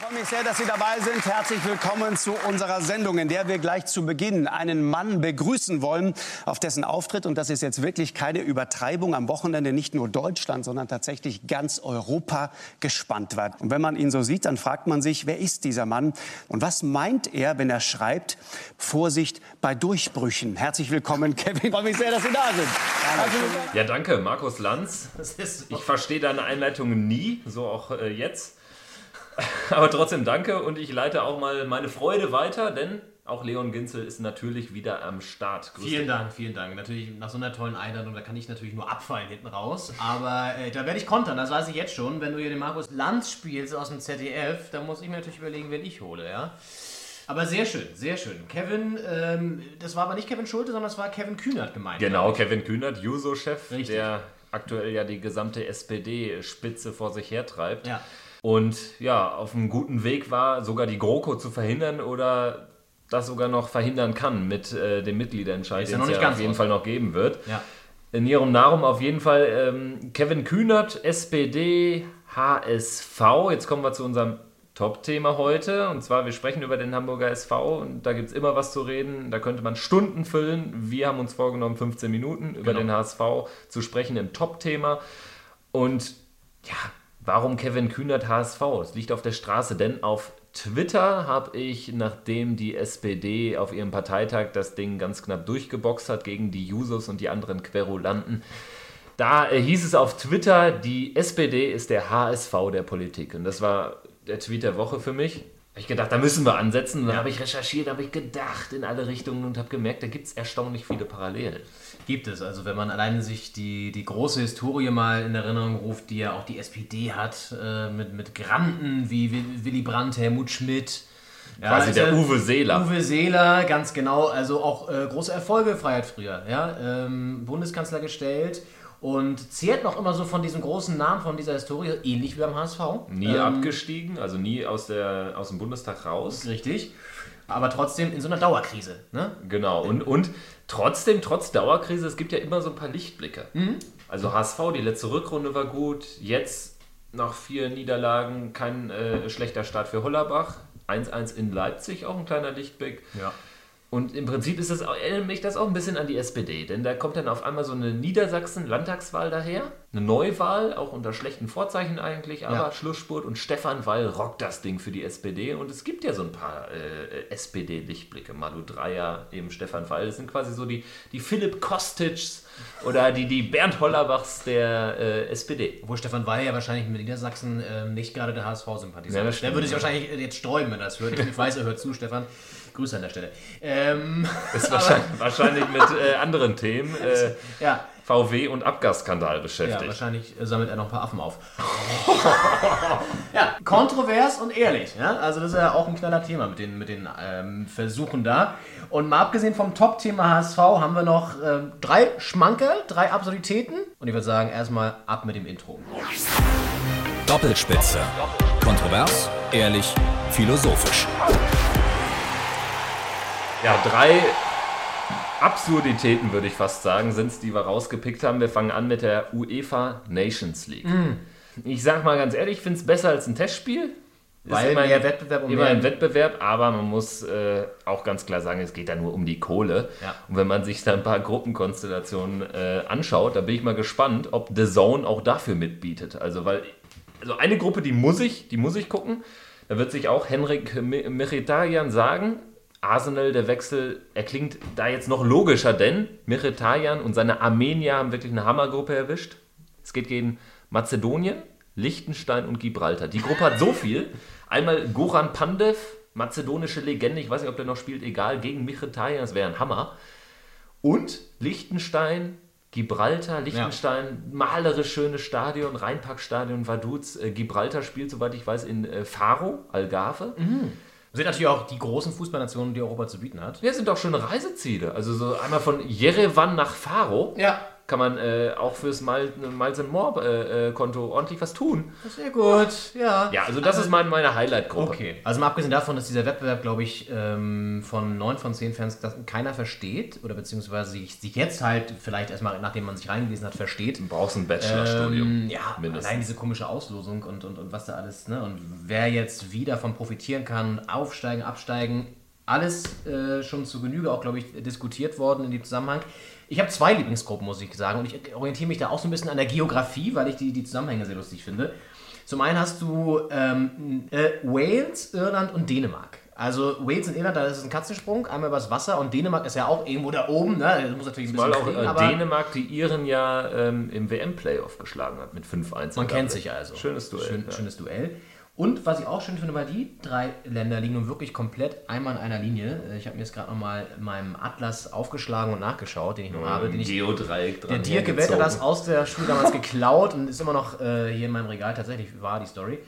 freue mich sehr, dass Sie dabei sind. Herzlich willkommen zu unserer Sendung, in der wir gleich zu Beginn einen Mann begrüßen wollen, auf dessen Auftritt, und das ist jetzt wirklich keine Übertreibung, am Wochenende nicht nur Deutschland, sondern tatsächlich ganz Europa gespannt war. Und wenn man ihn so sieht, dann fragt man sich, wer ist dieser Mann und was meint er, wenn er schreibt, Vorsicht bei Durchbrüchen. Herzlich willkommen, Kevin. Ich freue mich sehr, dass Sie da sind. Ja, danke, Markus Lanz. ich verstehe deine Einleitungen nie, so auch äh, jetzt. Aber trotzdem danke und ich leite auch mal meine Freude weiter, denn auch Leon Ginzel ist natürlich wieder am Start. Grüß vielen dich. Dank, vielen Dank. Natürlich nach so einer tollen Einladung, da kann ich natürlich nur abfallen hinten raus. Aber äh, da werde ich kontern, das weiß ich jetzt schon. Wenn du hier den Markus Lanz spielst aus dem ZDF, dann muss ich mir natürlich überlegen, wen ich hole, ja. Aber sehr schön, sehr schön. Kevin, ähm, das war aber nicht Kevin Schulte, sondern das war Kevin Kühnert gemeint. Genau, Kevin Kühnert, Juso-Chef, der aktuell ja die gesamte SPD-Spitze vor sich hertreibt. Ja und ja, auf einem guten Weg war, sogar die GroKo zu verhindern oder das sogar noch verhindern kann mit äh, dem Mitgliederentscheid, den es ja auf jeden Fall noch geben wird. Ja. In ihrem Namen auf jeden Fall ähm, Kevin Kühnert, SPD, HSV. Jetzt kommen wir zu unserem Top-Thema heute. Und zwar, wir sprechen über den Hamburger SV und da gibt es immer was zu reden. Da könnte man Stunden füllen. Wir haben uns vorgenommen, 15 Minuten über genau. den HSV zu sprechen im Top-Thema. Und ja, Warum Kevin Kühnert HSV? Es liegt auf der Straße, denn auf Twitter habe ich, nachdem die SPD auf ihrem Parteitag das Ding ganz knapp durchgeboxt hat gegen die Jusos und die anderen Querulanten, da äh, hieß es auf Twitter, die SPD ist der HSV der Politik. Und das war der Tweet der Woche für mich. Habe ich gedacht, da müssen wir ansetzen. Und dann habe ich recherchiert, habe ich gedacht in alle Richtungen und habe gemerkt, da gibt es erstaunlich viele Parallelen. Gibt es. Also wenn man alleine sich die, die große Historie mal in Erinnerung ruft, die ja auch die SPD hat, äh, mit, mit Granden wie Willy Brandt, Helmut Schmidt. Ja, Quasi der Uwe Seeler. Uwe Seeler, ganz genau. Also auch äh, große Erfolge Freiheit früher. Ja? Ähm, Bundeskanzler gestellt und zehrt noch immer so von diesem großen Namen, von dieser Historie, ähnlich wie beim HSV. Nie ähm, abgestiegen, also nie aus, der, aus dem Bundestag raus. Richtig. Aber trotzdem in so einer Dauerkrise. Ne? Genau. Und, und trotzdem, trotz Dauerkrise, es gibt ja immer so ein paar Lichtblicke. Mhm. Also HSV, die letzte Rückrunde war gut. Jetzt nach vier Niederlagen kein äh, schlechter Start für Hollerbach. 1-1 in Leipzig, auch ein kleiner Lichtblick. Ja. Und im Prinzip ist das, erinnert mich das auch ein bisschen an die SPD, denn da kommt dann auf einmal so eine Niedersachsen-Landtagswahl daher, eine Neuwahl, auch unter schlechten Vorzeichen eigentlich, aber ja. Schlussspurt und Stefan Weil rockt das Ding für die SPD und es gibt ja so ein paar äh, SPD-Lichtblicke, Malu Dreier, eben Stefan Weil, das sind quasi so die, die Philipp Kostic's oder die, die Bernd Hollerbachs der äh, SPD. Obwohl Stefan Weil ja wahrscheinlich mit Niedersachsen äh, nicht gerade der HSV sympathisiert. Ja, der würde sich wahrscheinlich jetzt sträuben, wenn er das hört. Ich weiß, er hört zu, Stefan. Grüße an der Stelle. Ähm, ist wahrscheinlich, wahrscheinlich mit äh, anderen Themen. Äh, ja. VW und Abgasskandal beschäftigt. Ja, wahrscheinlich sammelt er noch ein paar Affen auf. ja, kontrovers und ehrlich. Ja? Also das ist ja auch ein knaller Thema mit den, mit den ähm, Versuchen da. Und mal abgesehen vom Top-Thema HSV haben wir noch ähm, drei Schmankerl, drei Absurditäten. Und ich würde sagen, erstmal ab mit dem Intro. Doppelspitze. Kontrovers, ehrlich, philosophisch. Ja, drei Absurditäten, würde ich fast sagen, sind es, die wir rausgepickt haben. Wir fangen an mit der UEFA Nations League. Mm. Ich sag mal ganz ehrlich, ich finde es besser als ein Testspiel. Weil immer mehr Wettbewerb um immer ein Wettbewerb, aber man muss äh, auch ganz klar sagen, es geht da nur um die Kohle. Ja. Und wenn man sich da ein paar Gruppenkonstellationen äh, anschaut, da bin ich mal gespannt, ob The Zone auch dafür mitbietet. Also, weil, also eine Gruppe, die muss ich, die muss ich gucken. Da wird sich auch Henrik Mkhitaryan sagen, Arsenal, der Wechsel, er klingt da jetzt noch logischer, denn Mkhitaryan und seine Armenier haben wirklich eine Hammergruppe erwischt. Es geht gegen Mazedonien, Liechtenstein und Gibraltar. Die Gruppe hat so viel. Einmal Goran Pandev, mazedonische Legende, ich weiß nicht, ob der noch spielt, egal, gegen Mkhitaryan, das wäre ein Hammer. Und Liechtenstein, Gibraltar, Liechtenstein, ja. malerisch schönes Stadion, Rheinparkstadion, Vaduz. Äh, Gibraltar spielt, soweit ich weiß, in äh, Faro, Algarve. Mhm. Sind natürlich auch die großen Fußballnationen, die Europa zu bieten hat. Ja, sind auch schöne Reiseziele. Also so einmal von Jerewan nach Faro. Ja. Kann man äh, auch fürs Miles More äh, äh, Konto ordentlich was tun. Sehr gut, ja. Ja, also das also, ist mein, meine Highlight-Gruppe. Okay. Also mal abgesehen davon, dass dieser Wettbewerb, glaube ich, ähm, von 9 von 10 Fans keiner versteht oder beziehungsweise sich, sich jetzt halt vielleicht erstmal, nachdem man sich reingelesen hat, versteht. Du brauchst ein Bachelorstudium. Ähm, ja, mindestens. allein diese komische Auslosung und, und, und was da alles, ne? Und wer jetzt wie davon profitieren kann, aufsteigen, absteigen, alles äh, schon zu Genüge auch, glaube ich, diskutiert worden in dem Zusammenhang. Ich habe zwei Lieblingsgruppen, muss ich sagen. Und ich orientiere mich da auch so ein bisschen an der Geografie, weil ich die, die Zusammenhänge sehr lustig finde. Zum einen hast du ähm, äh, Wales, Irland und Dänemark. Also Wales und Irland, da ist es ein Katzensprung, einmal übers Wasser und Dänemark ist ja auch irgendwo da oben. Ne? Das muss natürlich ein bisschen Weil auch kriegen, äh, Dänemark die Iren ja ähm, im WM-Playoff geschlagen hat mit 5-1. Man kennt sich also. Schönes Duell. Schön, ja. Schönes Duell. Und was ich auch schön finde, weil die drei Länder liegen nun wirklich komplett einmal in einer Linie. Äh, ich habe mir jetzt gerade nochmal in meinem Atlas aufgeschlagen und nachgeschaut, den ich noch habe. Den Geodreieck dran. Der Dirk Gewält hat das aus der Schule damals geklaut und ist immer noch äh, hier in meinem Regal. Tatsächlich war die Story.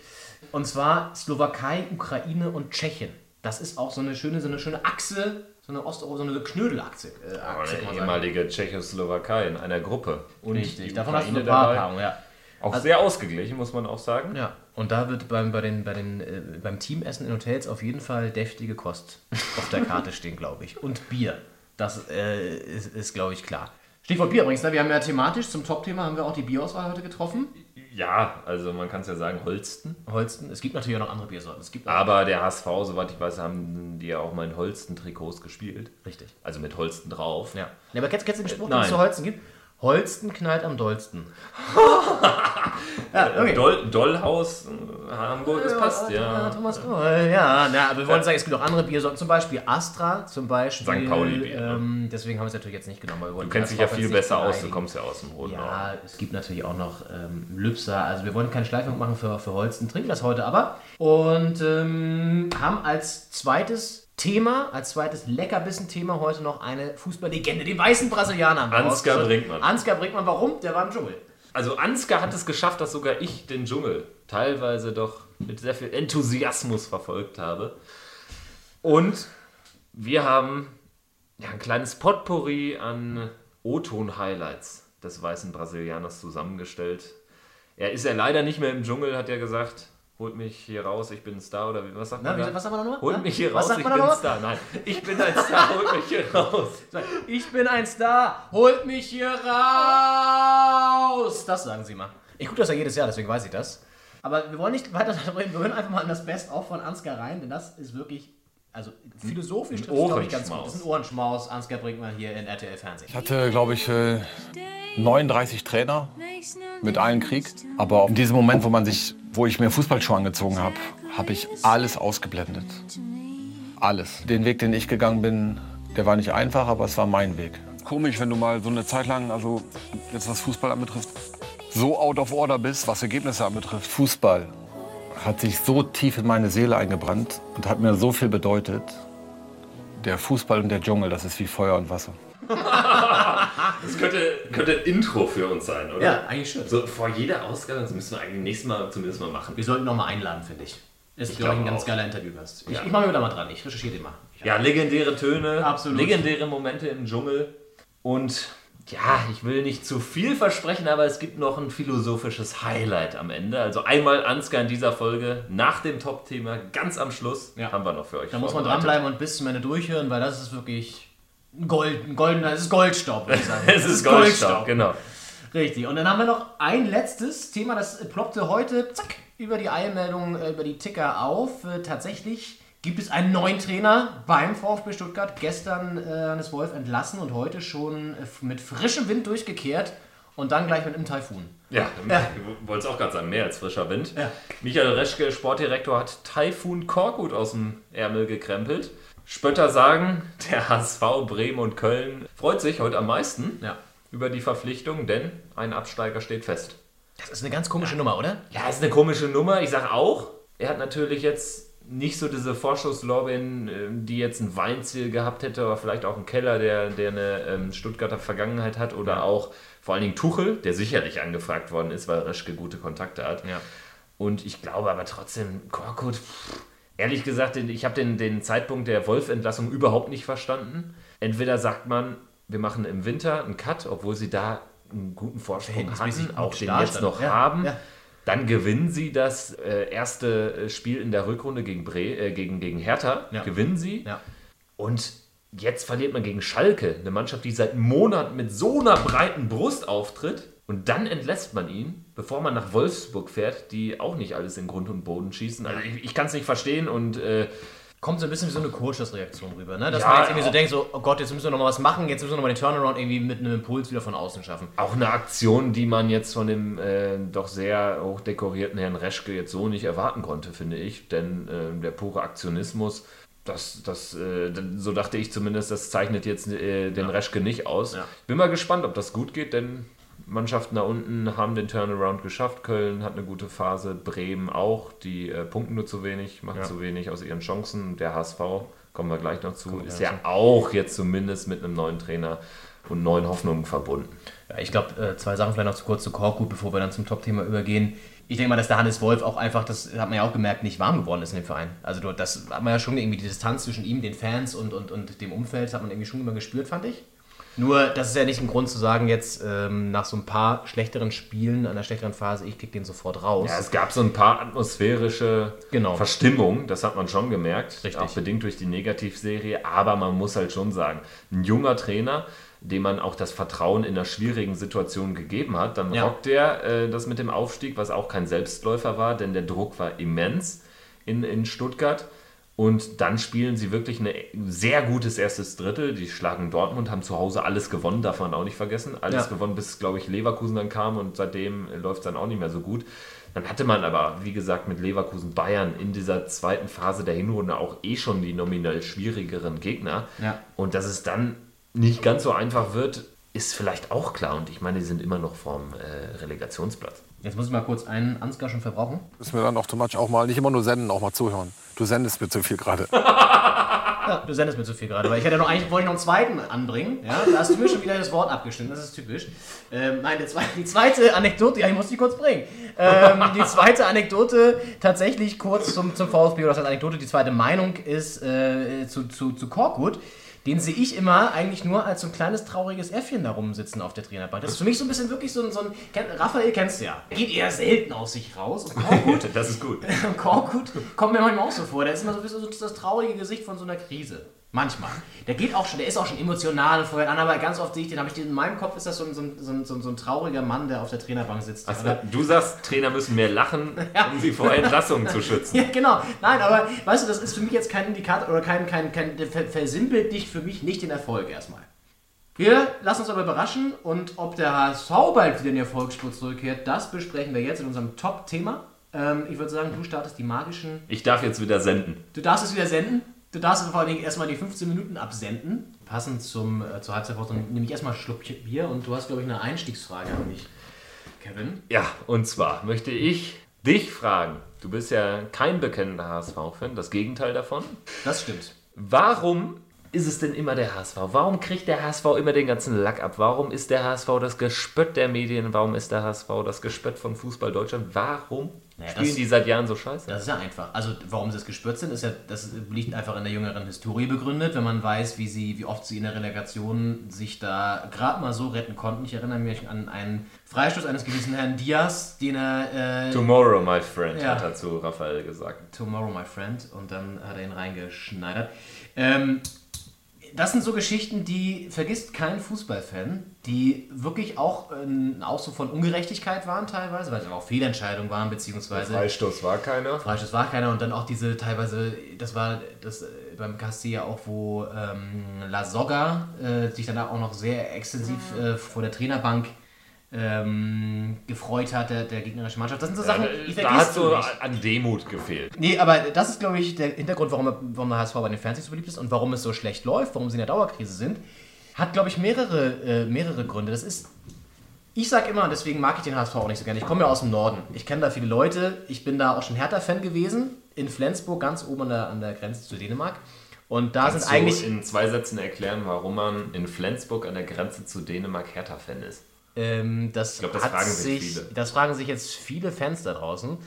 Und zwar Slowakei, Ukraine und Tschechien. Das ist auch so eine schöne, so eine schöne Achse, so eine Osteuropa, so eine Knödelachse. Äh, Achse, eine ehemalige Tschechoslowakei in einer Gruppe. Und Richtig, davon hast du eine Paarpaarung, ja. Auch also, sehr ausgeglichen, muss man auch sagen. Ja, und da wird beim, bei den, bei den, äh, beim Teamessen in Hotels auf jeden Fall deftige Kost auf der Karte stehen, glaube ich. Und Bier. Das äh, ist, ist glaube ich, klar. Stichwort Bier übrigens, ne? wir haben ja thematisch zum Top-Thema haben wir auch die Bierauswahl heute getroffen. Ja, also man kann es ja sagen, Holsten. Holsten, es gibt natürlich auch noch andere Biersorten. Es gibt Aber der HSV, soweit ich weiß, haben die ja auch mal in Holsten-Trikots gespielt. Richtig. Also mit Holsten drauf. Ja. ja aber kennst, kennst du den Spruch, den es zu Holsten gibt? Holsten knallt am dollsten. ja, okay. Doll, Dollhaus äh, Hamburg, das passt, ja. ja. Thomas Doll, ja. Na, aber wir wollen sagen, es gibt auch andere Biersorten, zum Beispiel Astra, zum Beispiel. St. Pauli-Bier. Ne? Ähm, deswegen haben wir es natürlich jetzt nicht genommen. du kennst dich ja viel besser aus, du kommst ja aus dem Roten Ja, es gibt natürlich auch noch ähm, Lübser. Also wir wollen keine Schleifung machen für, für Holsten, trinken das heute aber. Und ähm, haben als zweites Thema, als zweites Leckerbissen-Thema heute noch eine Fußballlegende, den weißen Brasilianer. Ansgar Brinkmann. Ansgar Brinkmann, warum? Der war im Dschungel. Also Ansgar hat es geschafft, dass sogar ich den Dschungel teilweise doch mit sehr viel Enthusiasmus verfolgt habe. Und wir haben ja, ein kleines Potpourri an O-Ton-Highlights des weißen Brasilianers zusammengestellt. Er ist ja leider nicht mehr im Dschungel, hat er gesagt holt mich hier raus, ich bin ein Star oder was sagt man? Na, was sagt man da noch? Holt mich hier was raus, ich bin ein Star. Nein, ich bin ein Star, holt mich hier raus. Ich bin ein Star, holt mich hier raus. Das sagen sie mal. Ich gucke das ja jedes Jahr, deswegen weiß ich das. Aber wir wollen nicht weiter darüber reden, wir hören einfach mal in das Best-of von Ansgar rein, denn das ist wirklich also philosophisch trifft es, glaube ich, ganz gut. Das ist ein Ohrenschmaus. Ansgar bringt mal hier in RTL Fernsehen. Ich hatte, glaube ich, 39 Trainer mit allen Krieg. Aber in diesem Moment, wo man sich, wo ich mir Fußballschuhe angezogen habe, habe ich alles ausgeblendet. Alles. Den Weg, den ich gegangen bin, der war nicht einfach, aber es war mein Weg. Komisch, wenn du mal so eine Zeit lang, also jetzt was Fußball anbetrifft, so out of order bist, was Ergebnisse anbetrifft. Fußball hat sich so tief in meine Seele eingebrannt und hat mir so viel bedeutet. Der Fußball und der Dschungel, das ist wie Feuer und Wasser. das könnte, könnte ein Intro für uns sein, oder? Ja, eigentlich schon. So vor jeder Ausgabe, das müssen wir eigentlich nächstes Mal zumindest mal machen. Wir sollten noch mal einladen, finde ich. Ist, glaube ich, ein ganz auch. geiler Interviewgast. Ich, ja. ich mache mir da mal dran, ich recherchiere den mal. Ja, legendäre Töne, Absolut. legendäre Momente im Dschungel und ja, ich will nicht zu viel versprechen, aber es gibt noch ein philosophisches Highlight am Ende. Also einmal Ansgar in dieser Folge nach dem Top-Thema, ganz am Schluss, ja. haben wir noch für euch. Da muss man dranbleiben und bis zum Ende durchhören, weil das ist wirklich Gold, goldener, es ist Goldstaub, würde ich sagen. es ist Goldstaub, Goldstaub, genau. Richtig. Und dann haben wir noch ein letztes Thema, das ploppte heute, zack, über die Eilmeldung, äh, über die Ticker auf. Äh, tatsächlich gibt es einen neuen Trainer beim VfB Stuttgart. Gestern äh, Hannes Wolf entlassen und heute schon mit frischem Wind durchgekehrt und dann gleich mit einem Taifun. Ja, ja. wollte es auch gerade sagen, mehr als frischer Wind. Ja. Michael Reschke, Sportdirektor, hat Taifun Korkut aus dem Ärmel gekrempelt. Spötter sagen, der HSV, Bremen und Köln freut sich heute am meisten ja. über die Verpflichtung, denn ein Absteiger steht fest. Das ist eine ganz komische Nummer, oder? Ja, ist eine komische Nummer. Ich sage auch, er hat natürlich jetzt nicht so diese Vorschusslorbeeren, ähm, die jetzt ein Weinziel gehabt hätte, aber vielleicht auch ein Keller, der, der eine ähm, Stuttgarter Vergangenheit hat oder ja. auch vor allen Dingen Tuchel, der sicherlich angefragt worden ist, weil Reschke gute Kontakte hat. Ja. Und ich glaube aber trotzdem, Korkut, pff, Ehrlich gesagt, ich habe den, den Zeitpunkt der Wolf-Entlassung überhaupt nicht verstanden. Entweder sagt man, wir machen im Winter einen Cut, obwohl sie da einen guten Vorsprung hatten, auch den jetzt noch ja, haben. Ja. Dann gewinnen sie das äh, erste äh, Spiel in der Rückrunde gegen, Bre äh, gegen, gegen Hertha. Ja. Gewinnen sie. Und jetzt verliert man gegen Schalke, eine Mannschaft, die seit Monaten mit so einer breiten Brust auftritt. Und dann entlässt man ihn, bevor man nach Wolfsburg fährt, die auch nicht alles in Grund und Boden schießen. Also ich, ich kann es nicht verstehen und äh, kommt so ein bisschen wie so eine Coaches-Reaktion rüber, ne? Dass ja, man jetzt irgendwie so denkt, so, oh Gott, jetzt müssen wir noch mal was machen, jetzt müssen wir noch mal den Turnaround irgendwie mit einem Impuls wieder von außen schaffen. Auch eine Aktion, die man jetzt von dem äh, doch sehr hochdekorierten Herrn Reschke jetzt so nicht erwarten konnte, finde ich. Denn äh, der pure Aktionismus, das, das, äh, so dachte ich zumindest, das zeichnet jetzt äh, den ja. Reschke nicht aus. Ja. Bin mal gespannt, ob das gut geht, denn Mannschaften da unten haben den Turnaround geschafft. Köln hat eine gute Phase, Bremen auch. Die äh, punkten nur zu wenig, machen ja. zu wenig aus ihren Chancen. Der HSV, kommen wir gleich noch zu, Kommt ist ja auch jetzt zumindest mit einem neuen Trainer und neuen Hoffnungen verbunden. Ja, ich glaube, äh, zwei Sachen vielleicht noch zu kurz zu Korkut, bevor wir dann zum Top-Thema übergehen. Ich denke mal, dass der Hannes Wolf auch einfach, das hat man ja auch gemerkt, nicht warm geworden ist in dem Verein. Also das hat man ja schon irgendwie die Distanz zwischen ihm, den Fans und, und, und dem Umfeld, das hat man irgendwie schon immer gespürt, fand ich. Nur, das ist ja nicht ein Grund zu sagen, jetzt ähm, nach so ein paar schlechteren Spielen, einer schlechteren Phase, ich kick den sofort raus. Ja, es gab so ein paar atmosphärische genau. Verstimmungen, das hat man schon gemerkt, Richtig. auch bedingt durch die Negativserie. Aber man muss halt schon sagen, ein junger Trainer, dem man auch das Vertrauen in einer schwierigen Situation gegeben hat, dann ja. rockt er äh, das mit dem Aufstieg, was auch kein Selbstläufer war, denn der Druck war immens in, in Stuttgart. Und dann spielen sie wirklich ein sehr gutes erstes Drittel. Die schlagen Dortmund, haben zu Hause alles gewonnen, darf man auch nicht vergessen. Alles ja. gewonnen, bis, glaube ich, Leverkusen dann kam und seitdem läuft es dann auch nicht mehr so gut. Dann hatte man aber, wie gesagt, mit Leverkusen Bayern in dieser zweiten Phase der Hinrunde auch eh schon die nominell schwierigeren Gegner. Ja. Und dass es dann nicht ganz so einfach wird, ist vielleicht auch klar. Und ich meine, die sind immer noch vorm äh, Relegationsplatz. Jetzt muss ich mal kurz einen Ansgar schon verbrauchen. Ist mir dann automatisch auch mal, nicht immer nur senden, auch mal zuhören. Du sendest mir zu viel gerade. ja, du sendest mir zu viel gerade, weil ich hätte noch eigentlich wollte ich noch einen zweiten anbringen. Ja, da hast du mir schon wieder das Wort abgestimmt, das ist typisch. Ähm, nein, die zweite Anekdote, ja, ich muss die kurz bringen. Ähm, die zweite Anekdote, tatsächlich kurz zum, zum VfB, oder das heißt Anekdote, die zweite Meinung ist äh, zu, zu, zu Korkut den sehe ich immer eigentlich nur als so ein kleines trauriges Äffchen da rumsitzen auf der Trainerbank. Das ist für mich so ein bisschen wirklich so ein, so ein Raphael kennst du ja. Geht eher selten aus sich raus. Und Korkut, das ist gut. Korkut kommt mir manchmal auch so vor. Der ist immer so ein bisschen so das traurige Gesicht von so einer Krise. Manchmal. Der geht auch schon, der ist auch schon emotional vorher an, aber ganz oft sehe ich den, habe ich den in meinem Kopf ist das so ein, so, ein, so, ein, so ein trauriger Mann, der auf der Trainerbank sitzt. Also, du sagst, Trainer müssen mehr lachen, ja. um sie vor Entlassungen zu schützen. Ja, genau. Nein, aber weißt du, das ist für mich jetzt kein Indikator oder kein, kein, kein, versimpelt dich für mich nicht den Erfolg erstmal. Wir lassen uns aber überraschen und ob der HSV bald wieder in die Erfolgsspur zurückkehrt, das besprechen wir jetzt in unserem Top-Thema. Ähm, ich würde sagen, du startest die magischen. Ich darf jetzt wieder senden. Du darfst es wieder senden? Du darfst vor allen Dingen erstmal die 15 Minuten absenden. Passend zum, äh, zur Halbzeitpause nehme ich erstmal ein Schluck Bier und du hast, glaube ich, eine Einstiegsfrage an mich, Kevin. Ja, und zwar möchte ich dich fragen. Du bist ja kein bekennender HSV-Fan, das Gegenteil davon. Das stimmt. Warum ist es denn immer der HSV? Warum kriegt der HSV immer den ganzen Lack ab? Warum ist der HSV das Gespött der Medien? Warum ist der HSV das Gespött von Fußball Deutschland? Warum naja, Spielen das, die seit Jahren so scheiße? Das ist ja einfach. Also warum sie das gespürt sind, ist ja, das liegt einfach in der jüngeren Historie begründet, wenn man weiß, wie sie, wie oft sie in der Relegation sich da gerade mal so retten konnten. Ich erinnere mich an einen Freistoß eines gewissen Herrn Diaz, den er. Äh, Tomorrow, my friend, ja, hat er zu Raphael gesagt. Tomorrow, my friend. Und dann hat er ihn reingeschneidert. Ähm, das sind so Geschichten, die vergisst kein Fußballfan, die wirklich auch ein Ausdruck von Ungerechtigkeit waren teilweise, weil es auch Fehlentscheidungen waren, beziehungsweise. Freistoß war keiner. Freistoß war keiner und dann auch diese teilweise, das war das äh, beim ja auch, wo ähm, La Soga äh, sich dann auch noch sehr extensiv äh, vor der Trainerbank ähm, gefreut hat, der, der gegnerischen Mannschaft. Das sind so Sachen, die Da hat so nicht. an Demut gefehlt. Nee, aber das ist, glaube ich, der Hintergrund, warum, warum der HSV bei den Fernsehs so beliebt ist und warum es so schlecht läuft, warum sie in der Dauerkrise sind. Hat, glaube ich, mehrere, äh, mehrere Gründe. Das ist, ich sage immer, und deswegen mag ich den HSV auch nicht so gerne, ich komme ja aus dem Norden. Ich kenne da viele Leute, ich bin da auch schon Hertha-Fan gewesen, in Flensburg, ganz oben an der, an der Grenze zu Dänemark. Und da Kannst sind eigentlich. in zwei Sätzen erklären, warum man in Flensburg an der Grenze zu Dänemark Hertha-Fan ist? Ähm, das, glaub, das fragen sich, viele. Das fragen sich jetzt viele Fans da draußen.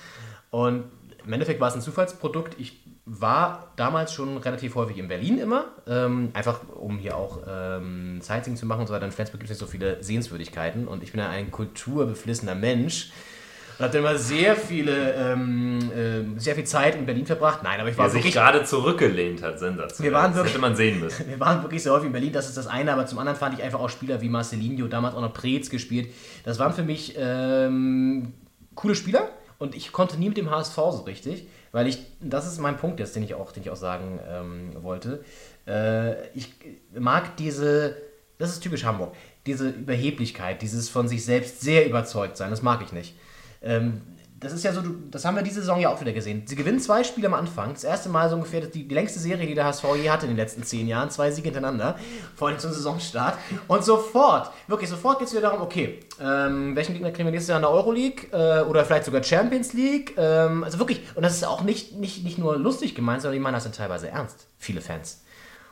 Und im Endeffekt war es ein Zufallsprodukt. Ich war damals schon relativ häufig in Berlin immer, ähm, einfach um hier auch ähm, Sightseeing zu machen und so weiter. In Flensburg gibt es nicht so viele Sehenswürdigkeiten und ich bin ja ein kulturbeflissener Mensch und habe dann immer sehr viele, ähm, äh, sehr viel Zeit in Berlin verbracht. Nein, aber ich war Der sich wirklich... gerade zurückgelehnt hat, sensationell. Wir waren das wirklich- hätte man sehen müssen. Wir waren wirklich sehr häufig in Berlin, das ist das eine, aber zum anderen fand ich einfach auch Spieler wie Marcelinho, damals auch noch Preetz gespielt. Das waren für mich ähm, coole Spieler und ich konnte nie mit dem HSV so richtig, weil ich, das ist mein Punkt jetzt, den ich auch, den ich auch sagen ähm, wollte. Äh, ich mag diese, das ist typisch Hamburg, diese Überheblichkeit, dieses von sich selbst sehr überzeugt sein, das mag ich nicht. Ähm, das ist ja so, das haben wir diese Saison ja auch wieder gesehen. Sie gewinnen zwei Spiele am Anfang. Das erste Mal so ungefähr die, die längste Serie, die der HSV je hatte in den letzten zehn Jahren. Zwei Siege hintereinander, vor allem zum Saisonstart. Und sofort, wirklich sofort geht es wieder darum, okay, ähm, welchen Gegner kriegen wir nächstes Jahr in der Euroleague äh, oder vielleicht sogar Champions League? Ähm, also wirklich, und das ist auch nicht, nicht, nicht nur lustig gemeint, sondern ich meine das sind teilweise ernst, viele Fans.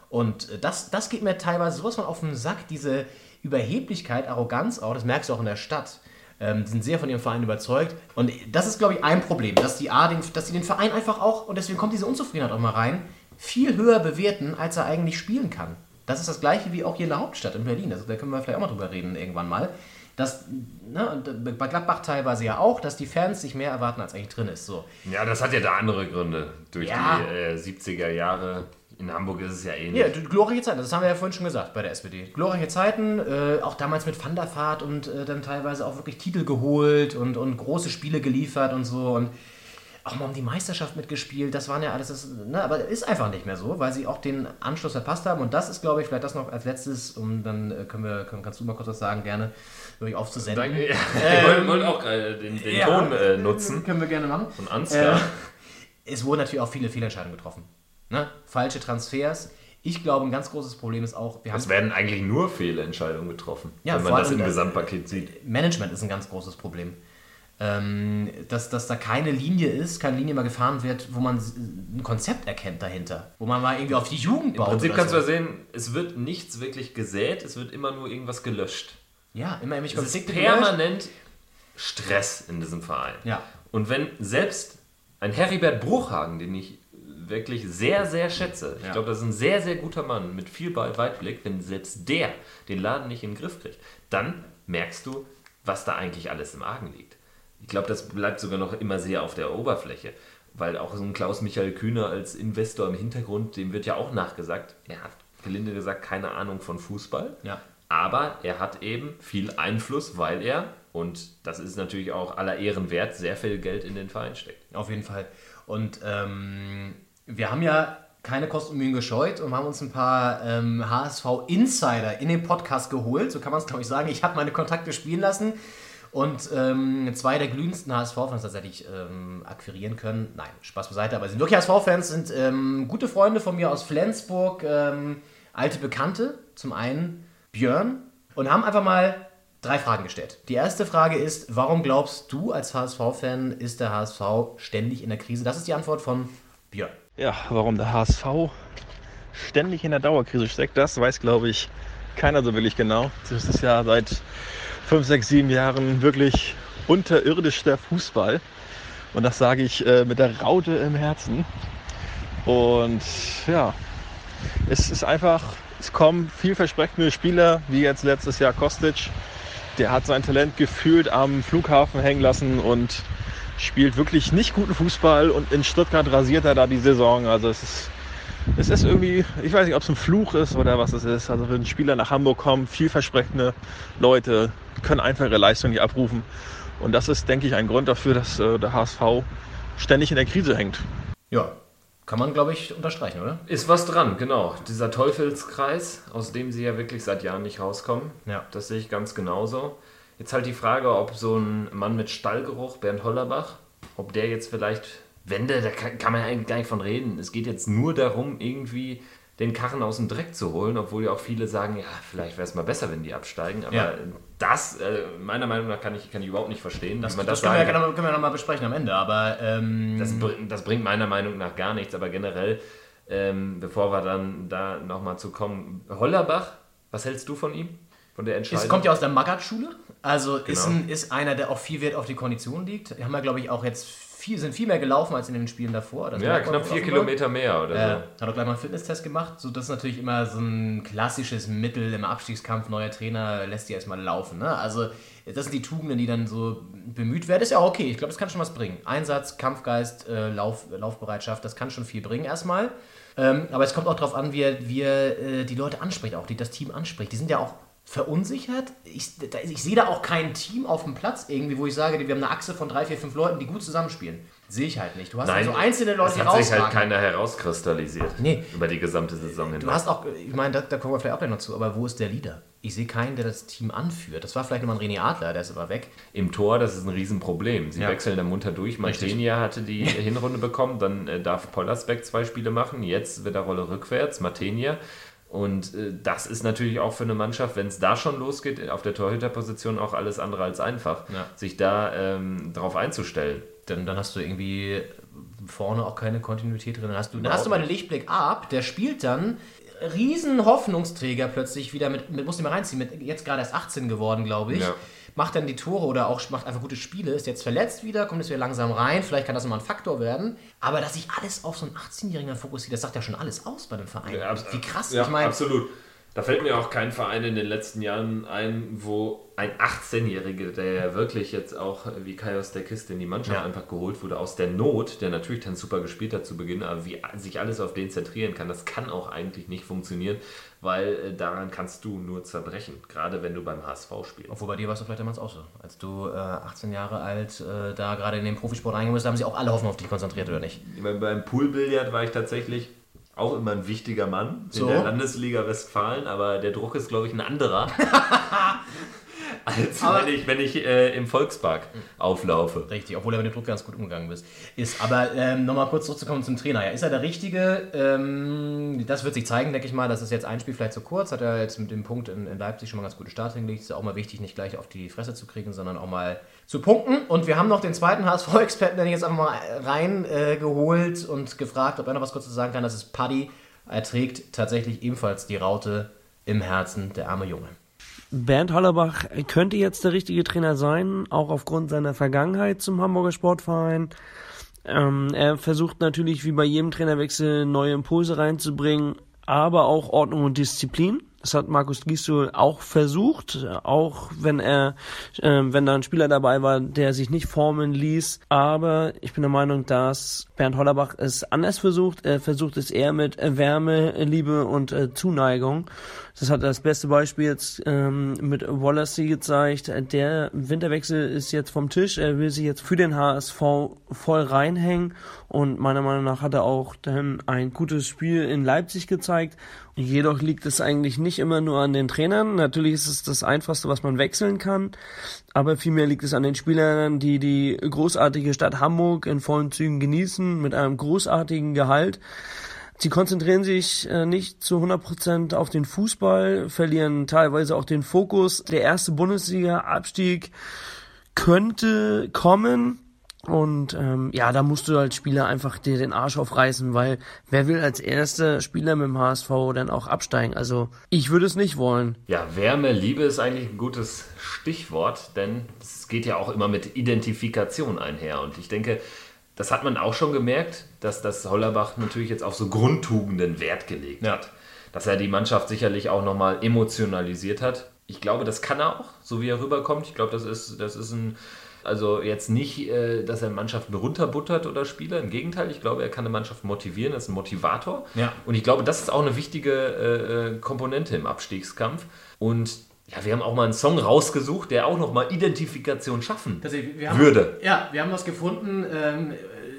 Und äh, das, das geht mir teilweise sowas von auf den Sack, diese Überheblichkeit, Arroganz auch, das merkst du auch in der Stadt. Ähm, sind sehr von ihrem Verein überzeugt. Und das ist, glaube ich, ein Problem, dass die A, den, dass die den Verein einfach auch, und deswegen kommt diese Unzufriedenheit auch mal rein, viel höher bewerten, als er eigentlich spielen kann. Das ist das gleiche wie auch hier in der Hauptstadt in Berlin. Also da können wir vielleicht auch mal drüber reden irgendwann mal. Dass, ne, bei Gladbach teilweise ja auch, dass die Fans sich mehr erwarten, als eigentlich drin ist. So. Ja, das hat ja da andere Gründe. Durch Ja. die äh, 70er Jahre. In Hamburg ist es ja ähnlich. Ja, glorreiche Zeiten, das haben wir ja vorhin schon gesagt bei der SPD. Glorreiche Zeiten, äh, auch damals mit Van der Vaart und äh, dann teilweise auch wirklich Titel geholt und, und große Spiele geliefert und so und auch mal um die Meisterschaft mitgespielt. Das waren ja alles, das, ne, aber ist einfach nicht mehr so, weil sie auch den Anschluss verpasst haben und das ist, glaube ich, vielleicht das noch als letztes, um dann äh, können wir, können, kannst du mal kurz was sagen, gerne, wirklich aufzusenden. Danke. Ja. Ich wollte- wollte auch äh, den, den Ja. Ton äh, nutzen Können wir gerne machen. von Ansgar. Äh, es wurden natürlich auch viele Fehlentscheidungen getroffen. Ne? Falsche Transfers. Ich glaube, ein ganz großes Problem ist auch, wir haben Es werden eigentlich nur Fehlentscheidungen getroffen, Ja, wenn man das im das- Gesamtpaket sieht. Management ist ein ganz großes Problem. Ähm, dass, dass da keine Linie ist, keine Linie mal gefahren wird, wo man ein Konzept erkennt dahinter. Wo man mal irgendwie auf die Jugend baut. Im Prinzip kannst so. du ja sehen, es wird nichts wirklich gesät, es wird immer nur irgendwas gelöscht. Ja, immer irgendwelche Es ist Konflikte. gelöscht. permanent Stress in diesem Verein. Ja. Und wenn selbst ein Heribert Bruchhagen, den ich wirklich sehr, sehr schätze, ich Ja. glaube, das ist ein sehr, sehr guter Mann mit viel Weit- Weitblick, wenn selbst der den Laden nicht in den Griff kriegt, dann merkst du, was da eigentlich alles im Argen liegt. Ich glaube, das bleibt sogar noch immer sehr auf der Oberfläche, weil auch so ein Klaus-Michael Kühner als Investor im Hintergrund, dem wird ja auch nachgesagt, er hat gelinde gesagt keine Ahnung von Fußball, Ja. aber er hat eben viel Einfluss, weil er, und das ist natürlich auch aller Ehren wert, sehr viel Geld in den Verein steckt. Auf jeden Fall. Und ähm, wir haben ja keine Kosten und Mühen gescheut und haben uns ein paar ähm, HSV-Insider in den Podcast geholt. So kann man es, glaube ich, sagen. Ich habe meine Kontakte spielen lassen und ähm, zwei der glühendsten HSV-Fans tatsächlich ähm, akquirieren können. Nein, Spaß beiseite, aber sind wirklich HSV-Fans, sind ähm, gute Freunde von mir aus Flensburg, ähm, alte Bekannte. Zum einen Björn und haben einfach mal drei Fragen gestellt. Die erste Frage ist, warum glaubst du als HSV-Fan, ist der HSV ständig in der Krise? Das ist die Antwort von Björn. Ja, warum der HSV ständig in der Dauerkrise steckt, das weiß, glaube ich, keiner so wirklich genau. Das ist ja seit fünf, sechs, sieben Jahren wirklich unterirdisch der Fußball. Und das sage ich äh, mit der Raute im Herzen. Und ja, es ist einfach, es kommen vielversprechende Spieler, wie jetzt letztes Jahr Kostic. Der hat sein Talent gefühlt am Flughafen hängen lassen und spielt wirklich nicht guten Fußball und in Stuttgart rasiert er da die Saison. Also es ist, es ist irgendwie, ich weiß nicht, ob es ein Fluch ist oder was es ist. Also wenn Spieler nach Hamburg kommen, vielversprechende Leute können einfach ihre Leistung nicht abrufen. Und das ist, denke ich, ein Grund dafür, dass äh, der HSV ständig in der Krise hängt. Ja, kann man, glaube ich, unterstreichen, oder? Ist was dran, genau. Dieser Teufelskreis, aus dem sie ja wirklich seit Jahren nicht rauskommen. Ja. Das sehe ich ganz genauso. Jetzt halt die Frage, ob so ein Mann mit Stallgeruch, Bernd Hollerbach, ob der jetzt vielleicht, wenn der, da kann, kann man ja eigentlich gar nicht von reden. Es geht jetzt nur darum, irgendwie den Karren aus dem Dreck zu holen, obwohl ja auch viele sagen, ja, vielleicht wäre es mal besser, wenn die absteigen. Aber Ja. das, äh, meiner Meinung nach, kann ich, kann ich überhaupt nicht verstehen, Das, das, das, können, wir, ja können wir nochmal besprechen am Ende, aber ähm, Das, das bringt meiner Meinung nach gar nichts, aber generell, ähm, bevor wir dann da nochmal zu kommen, Hollerbach, was hältst du von ihm? Von der Entscheidung? Es kommt ja aus der Magath-Schule. Also ist, Genau. ein, ist einer, der auch viel Wert auf die Kondition liegt. Wir haben ja, glaube ich, auch jetzt viel, sind viel mehr gelaufen als in den Spielen davor. Das ja, knapp vier Kilometer mehr oder äh, so. Hat auch gleich mal einen Fitnesstest gemacht. So, das ist natürlich immer so ein klassisches Mittel im Abstiegskampf. Neuer Trainer lässt die erstmal laufen. Ne? Also, das sind die Tugenden, die dann so bemüht werden. ist ja auch okay. Ich glaube, das kann schon was bringen. Einsatz, Kampfgeist, äh, Lauf, Laufbereitschaft, das kann schon viel bringen erstmal. Ähm, aber es kommt auch darauf an, wie er, wie er äh, die Leute anspricht, auch die das Team anspricht. Die sind ja auch verunsichert. Ich, ich sehe da auch kein Team auf dem Platz irgendwie, wo ich sage, wir haben eine Achse von drei, vier, fünf Leuten, die gut zusammenspielen. Sehe ich halt nicht. Du hast Nein, also einzelne Leute, die rausragen. hat sich halt keiner herauskristallisiert. Nee. Über die gesamte Saison hinweg. Du hast auch, ich meine, da, da, kommen wir vielleicht auch gleich noch zu, aber wo ist der Leader? Ich sehe keinen, der das Team anführt. Das war vielleicht nochmal ein René Adler, der ist aber weg. Im Tor, das ist ein Riesenproblem. Sie ja. wechseln da munter durch. Martinia hatte die Hinrunde bekommen, dann äh, darf Pollersbeck zwei Spiele machen. Jetzt wird er Rolle rückwärts, Martinia. Und äh, das ist natürlich auch für eine Mannschaft, wenn es da schon losgeht, auf der Torhüterposition auch alles andere als einfach, ja. sich da ähm, drauf einzustellen. Dann, dann hast du irgendwie vorne auch keine Kontinuität drin. Dann hast du, dann hast du mal einen Lichtblick ab, der spielt dann riesen Hoffnungsträger plötzlich wieder mit, mit muss ich mal reinziehen, mit jetzt gerade erst 18 geworden, glaube ich. Ja macht dann die Tore oder auch macht einfach gute Spiele, ist jetzt verletzt wieder, kommt jetzt wieder langsam rein, vielleicht kann das nochmal ein Faktor werden. Aber dass sich alles auf so einen 18-Jährigen fokussiert, das sagt ja schon alles aus bei dem Verein. Ja, Wie krass, ja, ich meine. Absolut. Da fällt mir auch kein Verein in den letzten Jahren ein, wo ein 18-Jähriger, der ja wirklich jetzt auch wie Kai aus der Kiste in die Mannschaft ja. einfach geholt wurde, aus der Not, der natürlich dann super gespielt hat zu Beginn, aber wie sich alles auf den zentrieren kann, das kann auch eigentlich nicht funktionieren, weil äh, daran kannst du nur zerbrechen, gerade wenn du beim HSV spielst. Obwohl bei dir warst du vielleicht damals auch so. Als du äh, 18 Jahre alt äh, da gerade in den Profisport eingehen haben sie auch alle Hoffnung auf dich konzentriert, oder nicht? Ich meine, beim Poolbillard war ich tatsächlich auch immer ein wichtiger Mann so. in der Landesliga Westfalen, aber der Druck ist, glaube ich, ein anderer. als aber, wenn ich, wenn ich äh, im Volkspark auflaufe. Richtig, obwohl er mit dem Druck ganz gut umgegangen bist. ist. Aber ähm, nochmal kurz zurückzukommen zum Trainer. Ja, ist er der Richtige? Ähm, das wird sich zeigen, denke ich mal. Das ist jetzt ein Spiel vielleicht zu kurz. Hat er jetzt mit dem Punkt in, in Leipzig schon mal ganz guten Start hingelegt. Ist auch mal wichtig, nicht gleich auf die Fresse zu kriegen, sondern auch mal zu punkten. Und wir haben noch den zweiten HSV-Experten, den ich jetzt einfach mal reingeholt äh, und gefragt, ob er noch was kurz zu sagen kann. Das ist Paddy. Er trägt tatsächlich ebenfalls die Raute im Herzen, der arme Junge. Bernd Hollerbach könnte jetzt der richtige Trainer sein, auch aufgrund seiner Vergangenheit zum Hamburger Sportverein. Ähm, er versucht natürlich wie bei jedem Trainerwechsel neue Impulse reinzubringen, aber auch Ordnung und Disziplin. Das hat Markus Gisdol auch versucht, auch wenn er, äh, wenn da ein Spieler dabei war, der sich nicht formen ließ. Aber ich bin der Meinung, dass Bernd Hollerbach es anders versucht. Er versucht es eher mit Wärme, Liebe und äh, Zuneigung. Das hat das beste Beispiel jetzt ähm, mit Wallacey gezeigt. Der Winterwechsel ist jetzt vom Tisch. Er will sich jetzt für den HSV voll reinhängen. Und meiner Meinung nach hat er auch dann ein gutes Spiel in Leipzig gezeigt. Jedoch liegt es eigentlich nicht immer nur an den Trainern. Natürlich ist es das Einfachste, was man wechseln kann. Aber vielmehr liegt es an den Spielern, die die großartige Stadt Hamburg in vollen Zügen genießen, mit einem großartigen Gehalt. Sie konzentrieren sich äh, nicht zu 100% auf den Fußball, verlieren teilweise auch den Fokus. Der erste Bundesliga-Abstieg könnte kommen. Und ähm, ja, da musst du als Spieler einfach dir den Arsch aufreißen, weil wer will als erster Spieler mit dem HSV dann auch absteigen? Also ich würde es nicht wollen. Ja, Wärme, Liebe ist eigentlich ein gutes Stichwort, denn es geht ja auch immer mit Identifikation einher. Und ich denke, das hat man auch schon gemerkt, dass das Hollerbach natürlich jetzt auf so Grundtugenden Wert gelegt ja. hat. Dass er die Mannschaft sicherlich auch nochmal emotionalisiert hat. Ich glaube, das kann er auch, so wie er rüberkommt. Ich glaube, das ist, das ist ein, also jetzt nicht, äh, dass er Mannschaften runterbuttert oder Spieler. Im Gegenteil, ich glaube, er kann eine Mannschaft motivieren, das ist ein Motivator. Ja. Und ich glaube, das ist auch eine wichtige äh, äh Komponente im Abstiegskampf. Und ja, wir haben auch mal einen Song rausgesucht, der auch nochmal Identifikation schaffen haben, würde. Ja, wir haben was gefunden, ähm,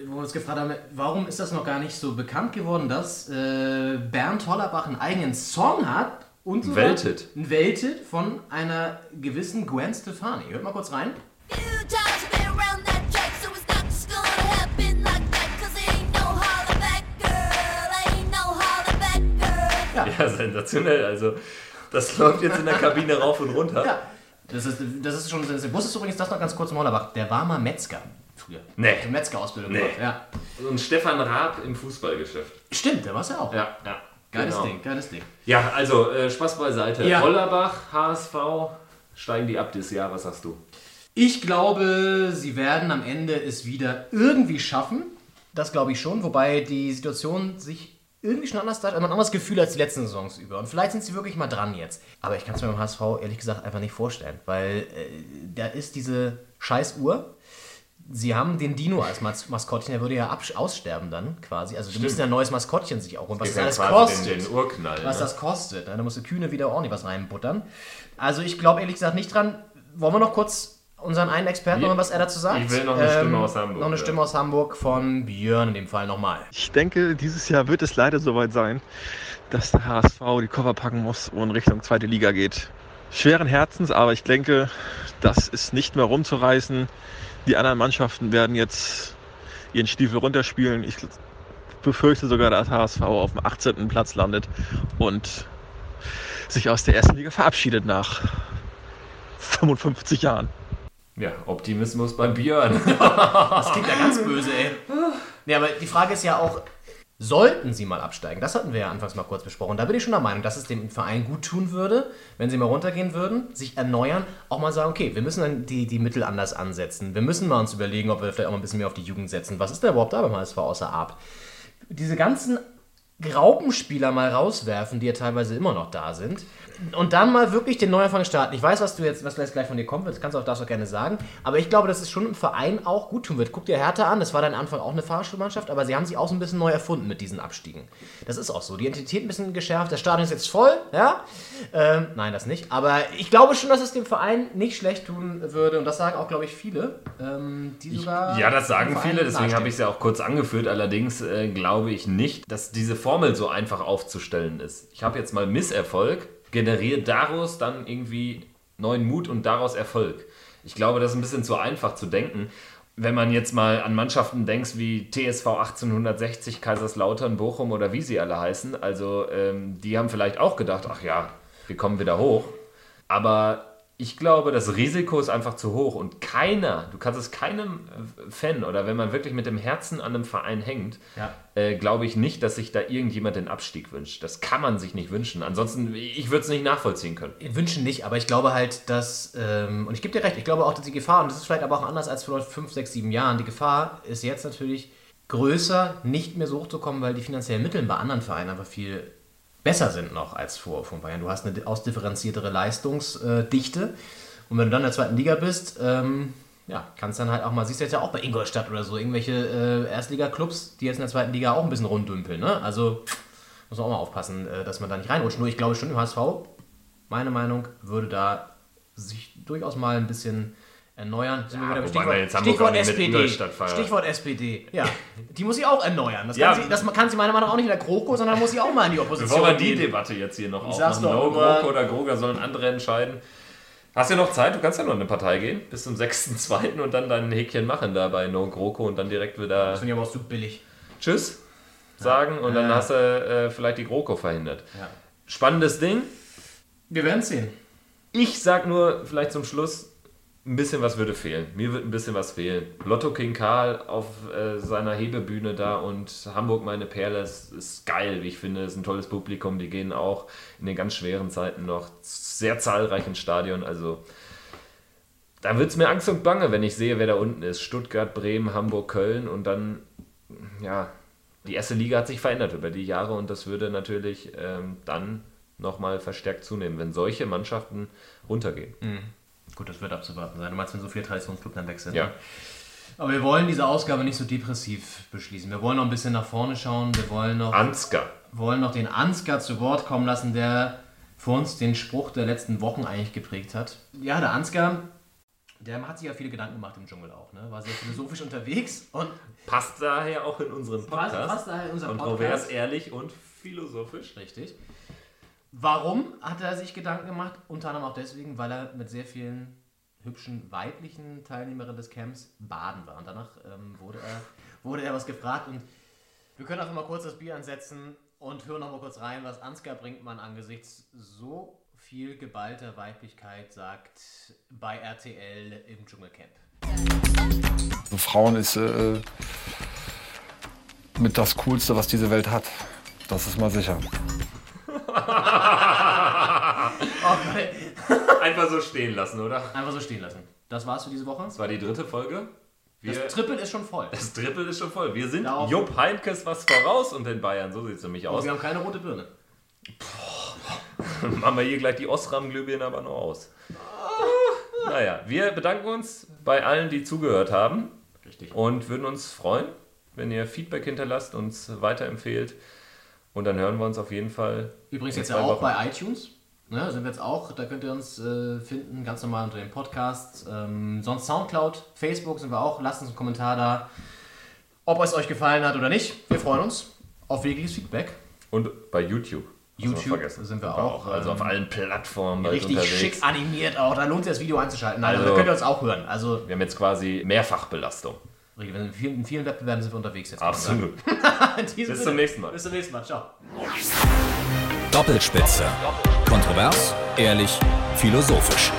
wo wir uns gefragt haben, warum ist das noch gar nicht so bekannt geworden, dass äh, Bernd Hollerbach einen eigenen Song hat und sogar Weltet. ein Weltet von einer gewissen Gwen Stefani. Hört mal kurz rein. Ja. ja, sensationell. Also das läuft jetzt in der Kabine rauf und runter. Ja. Das ist, das ist schon sehr Wusstest du übrigens das noch ganz kurz im Hollerbach? Der war mal Metzger früher. Nee. Die Metzger-Ausbildung nee. gemacht. Ja. Und Stefan Raab im Fußballgeschäft. Stimmt, der war es ja auch. Ja, ja. Geiles genau. Ding, geiles Ding. Ja, also äh, Spaß beiseite. Ja. Hollerbach, HSV, steigen die ab dieses Jahr, was sagst du? Ich glaube, sie werden am Ende es wieder irgendwie schaffen. Das glaube ich schon, wobei die Situation sich irgendwie schon anders ein anderes Gefühl als die letzten Saisons über. Und vielleicht sind sie wirklich mal dran jetzt. Aber ich kann es mir beim HSV ehrlich gesagt einfach nicht vorstellen, weil äh, da ist diese scheiß Uhr. Sie haben den Dino als Mas Maskottchen, der würde ja aussterben dann quasi. Also, du müssen ja ein neues Maskottchen sich auch holen. Was das alles kostet. Den, den Urknall, was ne? das kostet. Da musst du Kühne wieder ordentlich was reinbuttern. Also, ich glaube ehrlich gesagt nicht dran. Wollen wir noch kurz unseren einen Experten nochmal, was er dazu sagt? Ich will noch eine ähm, Stimme aus Hamburg. Noch eine Stimme aus Hamburg von Björn in dem Fall nochmal. Ich denke, dieses Jahr wird es leider soweit sein, dass der HSV die Koffer packen muss und Richtung zweite Liga geht. Schweren Herzens, aber ich denke, das ist nicht mehr rumzureißen. Die anderen Mannschaften werden jetzt ihren Stiefel runterspielen. Ich befürchte sogar, dass HSV auf dem 18. Platz landet und sich aus der ersten Liga verabschiedet nach 55 Jahren. Ja, Optimismus beim Björn. das klingt ja ganz böse, ey. Nee, aber die Frage ist ja auch, sollten sie mal absteigen? Das hatten wir ja anfangs mal kurz besprochen. Da bin ich schon der Meinung, dass es dem Verein gut tun würde, wenn sie mal runtergehen würden, sich erneuern, auch mal sagen, okay, wir müssen dann die, die Mittel anders ansetzen. Wir müssen mal uns überlegen, ob wir vielleicht auch mal ein bisschen mehr auf die Jugend setzen. Was ist da überhaupt da beim HSV außer Ab? Diese ganzen Graupenspieler mal rauswerfen, die ja teilweise immer noch da sind und dann mal wirklich den Neuanfang starten. Ich weiß, was du jetzt, was jetzt gleich von dir kommt, das kannst du auch, darfst auch gerne sagen. Aber ich glaube, dass es schon im Verein auch gut tun wird. Guck dir Hertha an, das war dann Anfang auch eine Fahrstuhlmannschaft, aber sie haben sich auch so ein bisschen neu erfunden mit diesen Abstiegen. Das ist auch so. Die Identität ein bisschen geschärft, das Stadion ist jetzt voll, ja. Ähm, nein, das nicht. Aber ich glaube schon, dass es dem Verein nicht schlecht tun würde. Und das sagen auch, glaube ich, viele, ähm, die sogar. Ich, ja, das sagen viele, deswegen habe ich es ja auch kurz angeführt. Allerdings äh, glaube ich nicht, dass diese Formel so einfach aufzustellen ist. Ich habe jetzt mal Misserfolg generiert daraus dann irgendwie neuen Mut und daraus Erfolg. Ich glaube, das ist ein bisschen zu einfach zu denken. Wenn man jetzt mal an Mannschaften denkt wie TSV 1860, Kaiserslautern, Bochum oder wie sie alle heißen, also ähm, die haben vielleicht auch gedacht, ach ja, wir kommen wieder hoch. Aber ich glaube, das Risiko ist einfach zu hoch und keiner, du kannst es keinem äh, Fan oder wenn man wirklich mit dem Herzen an einem Verein hängt, ja. äh, glaube ich nicht, dass sich da irgendjemand den Abstieg wünscht. Das kann man sich nicht wünschen. Ansonsten, ich würde es nicht nachvollziehen können. Wünschen nicht, aber ich glaube halt, dass, ähm, und ich gebe dir recht, ich glaube auch, dass die Gefahr, und das ist vielleicht aber auch anders als vor 5, 6, 7 Jahren, die Gefahr ist jetzt natürlich größer, nicht mehr so hoch zu kommen, weil die finanziellen Mittel bei anderen Vereinen einfach viel besser sind noch als vor, vor Jahren. Du hast eine ausdifferenziertere Leistungsdichte. Und wenn du dann in der zweiten Liga bist, ähm, ja, kannst dann halt auch mal, siehst du jetzt ja auch bei Ingolstadt oder so, irgendwelche äh, Erstliga-Clubs, die jetzt in der zweiten Liga auch ein bisschen runddümpeln. Ne? Also muss man auch mal aufpassen, äh, dass man da nicht reinrutscht. Nur ich glaube schon, im HSV, meine Meinung, würde da sich durchaus mal ein bisschen Erneuern. Sind ja, wir Stichwort, Stichwort SPD. Stichwort SPD. Ja, die muss sie auch erneuern. Das, ja. kann sie, das kann sie meiner Meinung nach auch nicht in der GroKo, sondern muss sie auch mal in die Opposition Bevor wir die Debatte jetzt hier noch aufmachen, no GroKo oder GroKo sollen andere entscheiden. Hast du ja noch Zeit, du kannst ja noch in eine Partei gehen, bis zum 6.2. und dann dein Häkchen machen da bei No GroKo und dann direkt wieder... Das finde ich aber auch so billig. Tschüss sagen und dann hast du äh, vielleicht die GroKo verhindert. Ja. Spannendes Ding. Wir werden es sehen. Ich sag nur vielleicht zum Schluss, ein bisschen was würde fehlen. Mir wird ein bisschen was fehlen. Lotto King Karl auf äh, seiner Hebebühne da und Hamburg meine Perle ist, ist geil, wie ich finde. Ist ein tolles Publikum. Die gehen auch in den ganz schweren Zeiten noch sehr zahlreich ins Stadion. Also da wird es mir Angst und Bange, wenn ich sehe, wer da unten ist. Stuttgart, Bremen, Hamburg, Köln und dann, ja, die erste Liga hat sich verändert über die Jahre und das würde natürlich ähm, dann nochmal verstärkt zunehmen, wenn solche Mannschaften runtergehen. Mhm. Gut, das wird abzuwarten sein. Du meinst, wenn so viele Traditionsclubs dann wechseln. Ja. Aber wir wollen diese Ausgabe nicht so depressiv beschließen. Wir wollen noch ein bisschen nach vorne schauen. Wir wollen noch, Ansgar. wollen noch den Ansgar zu Wort kommen lassen, der für uns den Spruch der letzten Wochen eigentlich geprägt hat. Ja, der Ansgar, der hat sich ja viele Gedanken gemacht im Dschungel auch. Ne? War sehr philosophisch unterwegs und passt daher auch in unseren Podcast. Passt, passt daher in unseren Podcast. Kontrovers, ehrlich und philosophisch. Richtig. Warum hat er sich Gedanken gemacht? Unter anderem auch deswegen, weil er mit sehr vielen hübschen weiblichen Teilnehmerinnen des Camps baden war. Und danach ähm, wurde, er, wurde er was gefragt. Und wir können einfach mal kurz das Bier ansetzen und hören noch mal kurz rein, was Ansgar Brinkmann angesichts so viel geballter Weiblichkeit sagt bei RTL im Dschungelcamp. Frauen ist äh, mit das Coolste, was diese Welt hat. Das ist mal sicher. Einfach so stehen lassen, oder? Einfach so stehen lassen. Das war's für diese Woche. Das war die dritte Folge. Wir, das Triple ist schon voll. Das Triple ist schon voll. Wir sind Darauf Jupp Heinkes was voraus und den Bayern. So sieht es nämlich aus. Und wir haben keine rote Birne. Machen wir hier gleich die Osram-Glühbirne aber noch aus. naja, wir bedanken uns bei allen, die zugehört haben. Richtig. Und würden uns freuen, wenn ihr Feedback hinterlasst, uns weiterempfehlt. Und dann hören wir uns auf jeden Fall. Übrigens jetzt ja auch Wochen. bei iTunes. Ne, sind wir jetzt auch, da könnt ihr uns äh, finden, ganz normal unter dem Podcast. Ähm, sonst Soundcloud, Facebook sind wir auch. Lasst uns einen Kommentar da, ob es euch gefallen hat oder nicht. Wir freuen uns auf jegliches Feedback. Und bei YouTube. YouTube sind wir auch. Also auf ähm, allen Plattformen. Richtig schick animiert auch. Da lohnt sich das Video einzuschalten. Also, also da könnt ihr uns auch hören. Also, wir haben jetzt quasi Mehrfachbelastung. In vielen, in vielen Wettbewerben sind wir unterwegs jetzt. Absolut. Bis zum nächsten Mal. Bis zum nächsten Mal. Ciao. Doppelspitze. Kontrovers, ehrlich, philosophisch.